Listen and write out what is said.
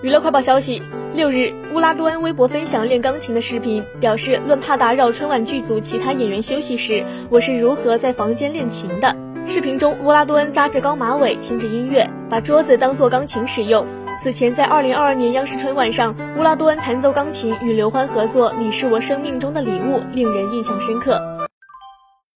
娱乐快报消息：六日，乌拉多恩微博分享练钢琴的视频，表示论怕打扰春晚剧组其他演员休息时，我是如何在房间练琴的。视频中，乌拉多恩扎着高马尾，听着音乐，把桌子当做钢琴使用。此前，在二零二二年央视春晚上，乌拉多恩弹奏钢琴与刘欢合作《你是我生命中的礼物》，令人印象深刻。